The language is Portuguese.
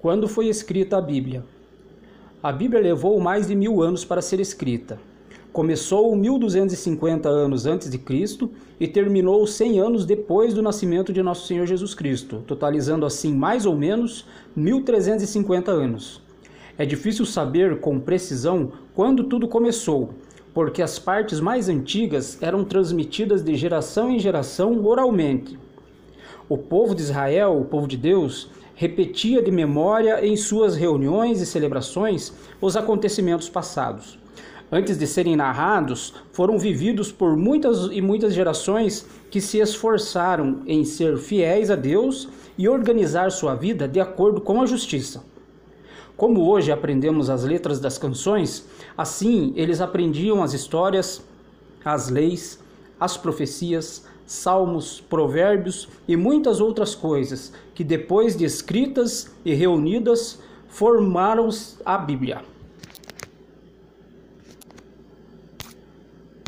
Quando foi escrita a Bíblia? A Bíblia levou mais de mil anos para ser escrita. Começou 1250 anos antes de Cristo e terminou 100 anos depois do nascimento de nosso Senhor Jesus Cristo, totalizando assim mais ou menos 1350 anos. É difícil saber com precisão quando tudo começou, porque as partes mais antigas eram transmitidas de geração em geração oralmente. O povo de Israel, o povo de Deus, repetia de memória em suas reuniões e celebrações os acontecimentos passados. Antes de serem narrados, foram vividos por muitas e muitas gerações que se esforçaram em ser fiéis a Deus e organizar sua vida de acordo com a justiça. Como hoje aprendemos as letras das canções, assim eles aprendiam as histórias, as leis, as profecias, salmos, provérbios e muitas outras coisas que, depois de escritas e reunidas, formaram a Bíblia.